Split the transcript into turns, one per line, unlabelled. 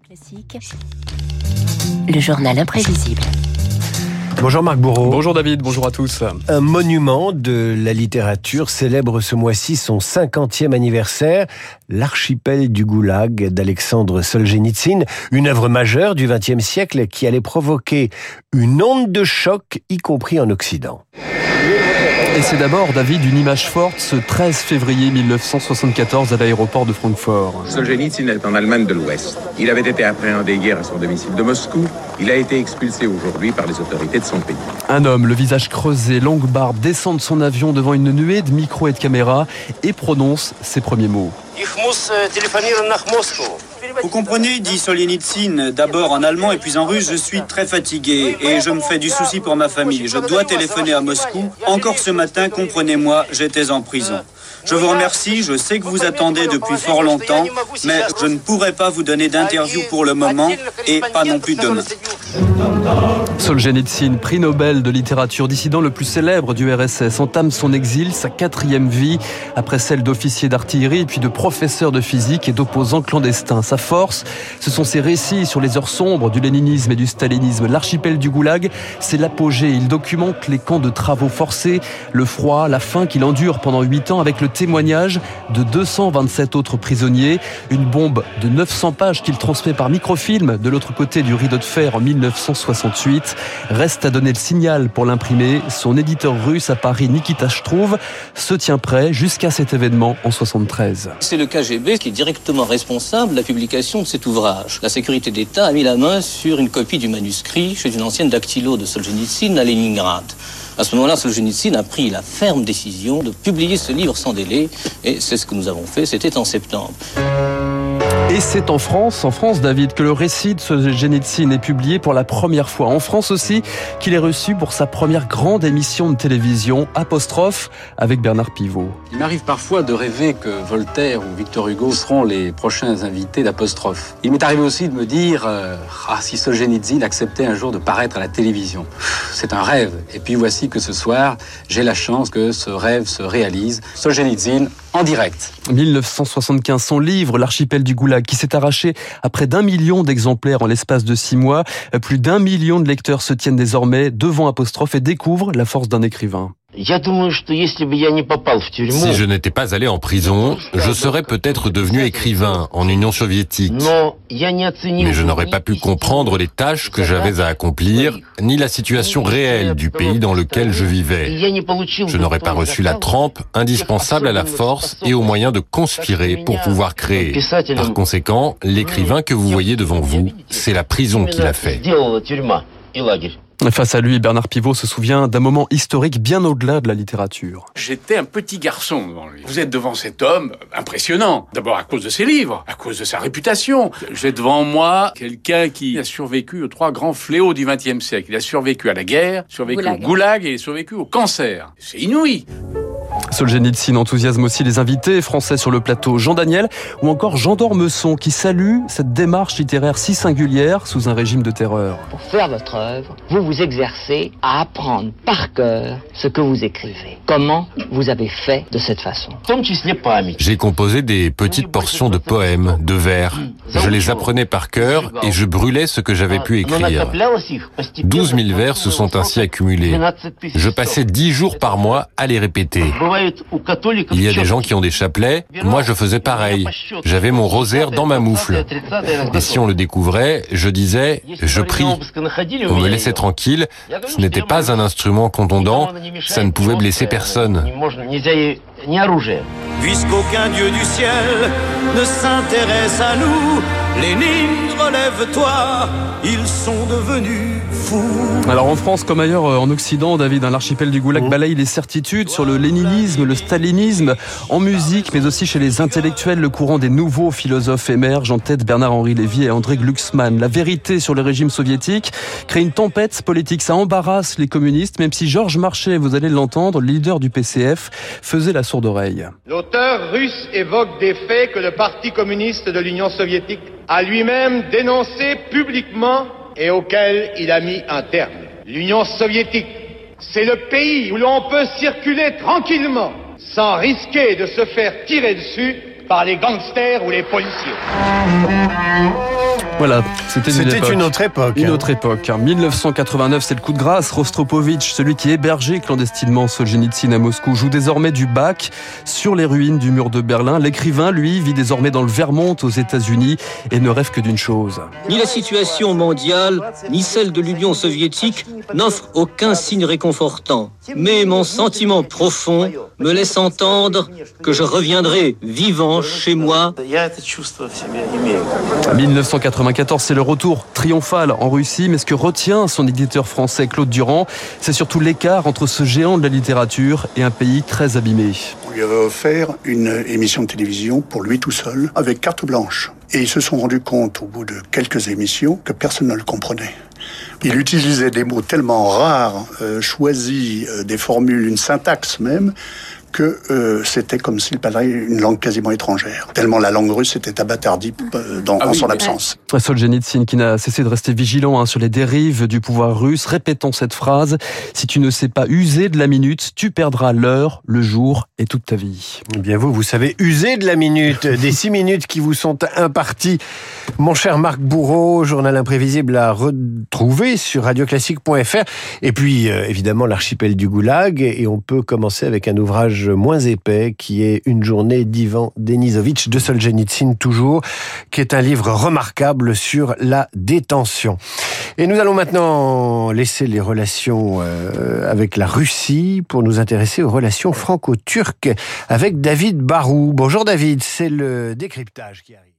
Classique, le journal imprévisible.
Bonjour Marc Bourreau.
Bonjour David, bonjour à tous.
Un monument de la littérature célèbre ce mois-ci son 50e anniversaire, l'archipel du Goulag d'Alexandre Solzhenitsyn, une œuvre majeure du XXe siècle qui allait provoquer une onde de choc, y compris en Occident.
Et c'est d'abord, David, une image forte ce 13 février 1974 à l'aéroport de Francfort.
Solzhenitsyn est en Allemagne de l'Ouest. Il avait été appréhendé hier à son domicile de Moscou. Il a été expulsé aujourd'hui par les autorités de son pays.
Un homme, le visage creusé, longue barbe, descend de son avion devant une nuée de micros et de caméras et prononce ses premiers mots.
Vous comprenez, dit Solzhenitsyn, d'abord en allemand et puis en russe, je suis très fatigué et je me fais du souci pour ma famille. Je dois téléphoner à Moscou. Encore ce matin, comprenez-moi, j'étais en prison. Je vous remercie, je sais que vous attendez depuis fort longtemps, mais je ne pourrai pas vous donner d'interview pour le moment et pas non plus demain.
Solzhenitsyn, prix Nobel de littérature, dissident le plus célèbre du RSS, entame son exil, sa quatrième vie, après celle d'officier d'artillerie, puis de professeur de physique et d'opposant clandestin. Sa force, ce sont ses récits sur les heures sombres du léninisme et du stalinisme. L'archipel du Goulag, c'est l'apogée. Il documente les camps de travaux forcés, le froid, la faim qu'il endure pendant huit ans avec le témoignage de 227 autres prisonniers. Une bombe de 900 pages qu'il transmet par microfilm de l'autre côté du rideau de fer en 1968. Reste à donner le signal pour l'imprimer. Son éditeur russe à Paris, Nikita Strouv, se tient prêt jusqu'à cet événement en 73.
C'est le KGB qui est directement responsable de la publication de cet ouvrage. La sécurité d'État a mis la main sur une copie du manuscrit chez une ancienne dactylo de Solzhenitsyn à Leningrad. À ce moment-là, Solzhenitsyn a pris la ferme décision de publier ce livre sans délai, et c'est ce que nous avons fait, c'était en septembre.
Et c'est en France, en France, David, que le récit de Solzhenitsyn est publié pour la première fois. En France aussi, qu'il est reçu pour sa première grande émission de télévision, Apostrophe, avec Bernard Pivot.
Il m'arrive parfois de rêver que Voltaire ou Victor Hugo seront les prochains invités d'Apostrophe. Il m'est arrivé aussi de me dire, euh, ah, si Solzhenitsyn acceptait un jour de paraître à la télévision. C'est un rêve. Et puis voici que ce soir, j'ai la chance que ce rêve se réalise. Solzhenitsyn en direct.
1975, son livre, L'archipel du Goulag, qui s'est arraché à près d'un million d'exemplaires en l'espace de six mois. Plus d'un million de lecteurs se tiennent désormais devant Apostrophe et découvrent la force d'un écrivain.
Si je n'étais pas allé en prison, je serais peut-être devenu écrivain en Union soviétique. Mais je n'aurais pas pu comprendre les tâches que j'avais à accomplir, ni la situation réelle du pays dans lequel je vivais. Je n'aurais pas reçu la trempe indispensable à la force et aux moyens de conspirer pour pouvoir créer. Par conséquent, l'écrivain que vous voyez devant vous, c'est la prison qui l'a fait.
Face à lui, Bernard Pivot se souvient d'un moment historique bien au-delà de la littérature.
J'étais un petit garçon devant lui. Vous êtes devant cet homme impressionnant. D'abord à cause de ses livres, à cause de sa réputation. J'ai devant moi quelqu'un qui a survécu aux trois grands fléaux du XXe siècle. Il a survécu à la guerre, survécu au goulag et survécu au cancer. C'est inouï.
Solzhenitsyn enthousiasme aussi les invités français sur le plateau, Jean Daniel ou encore Jean d'Ormesson qui salue cette démarche littéraire si singulière sous un régime de terreur.
Pour faire votre œuvre, vous vous exercez à apprendre par cœur ce que vous écrivez. Comment vous avez fait de cette façon?
J'ai composé des petites portions de poèmes, de vers. Je les apprenais par cœur et je brûlais ce que j'avais pu écrire. 12 000 vers se sont ainsi accumulés. Je passais 10 jours par mois à les répéter. Il y a des gens qui ont des chapelets. Moi, je faisais pareil. J'avais mon rosaire dans ma moufle. Et si on le découvrait, je disais, je prie. On me laissait tranquille. Ce n'était pas un instrument contondant. Ça ne pouvait blesser personne.
Puisqu'aucun dieu du ciel ne s'intéresse à nous, Lénine, relève-toi, ils sont devenus fous.
Alors en France comme ailleurs en Occident, David, l'archipel du Goulag balaye les certitudes sur le léninisme, le stalinisme, en musique, mais aussi chez les intellectuels. Le courant des nouveaux philosophes émerge en tête Bernard-Henri Lévy et André Glucksmann. La vérité sur le régime soviétique crée une tempête politique. Ça embarrasse les communistes, même si Georges Marchais, vous allez l'entendre, leader du PCF, faisait la sourde oreille.
L'auteur russe évoque des faits que le Parti communiste de l'Union soviétique a lui-même dénoncés publiquement et auxquels il a mis un terme. L'Union soviétique, c'est le pays où l'on peut circuler tranquillement sans risquer de se faire tirer dessus par les gangsters ou les policiers.
Voilà, c'était
une, une, autre époque.
Une
hein.
autre époque. 1989, c'est le coup de grâce. Rostropovitch, celui qui hébergeait clandestinement Solzhenitsyn à Moscou, joue désormais du bac sur les ruines du mur de Berlin. L'écrivain, lui, vit désormais dans le Vermont aux États-Unis et ne rêve que d'une chose.
Ni la situation mondiale, ni celle de l'Union soviétique n'offrent aucun signe réconfortant. Mais mon sentiment profond me laisse entendre que je reviendrai vivant chez moi.
1994, c'est le retour triomphal en Russie, mais ce que retient son éditeur français Claude Durand, c'est surtout l'écart entre ce géant de la littérature et un pays très abîmé.
On lui avait offert une émission de télévision pour lui tout seul, avec carte blanche. Et ils se sont rendus compte au bout de quelques émissions que personne ne le comprenait. Il utilisait des mots tellement rares, euh, choisis, euh, des formules, une syntaxe même, que euh, c'était comme s'il parlait une langue quasiment étrangère. Tellement la langue russe était abâtardie euh, dans,
Ah
en
oui,
son
mais-
absence.
Solzhenitsyn qui n'a cessé de rester vigilant hein, sur les dérives du pouvoir russe, répétons cette phrase si tu ne sais pas user de la minute, tu perdras l'heure, le jour et toute ta vie.
Eh bien vous, vous savez user de la minute, des six minutes qui vous sont imparties. Mon cher Marc Bourreau, journal imprévisible à retrouver sur radioclassique.fr. Et puis, euh, évidemment, l'archipel du Goulag. Et on peut commencer avec un ouvrage moins épais qui est Une journée d'Ivan Denisovitch de Solzhenitsyn toujours, qui est un livre remarquable sur la détention. Et nous allons maintenant laisser les relations euh, avec la Russie pour nous intéresser aux relations franco-turques avec David Barou. Bonjour David, c'est le décryptage qui arrive.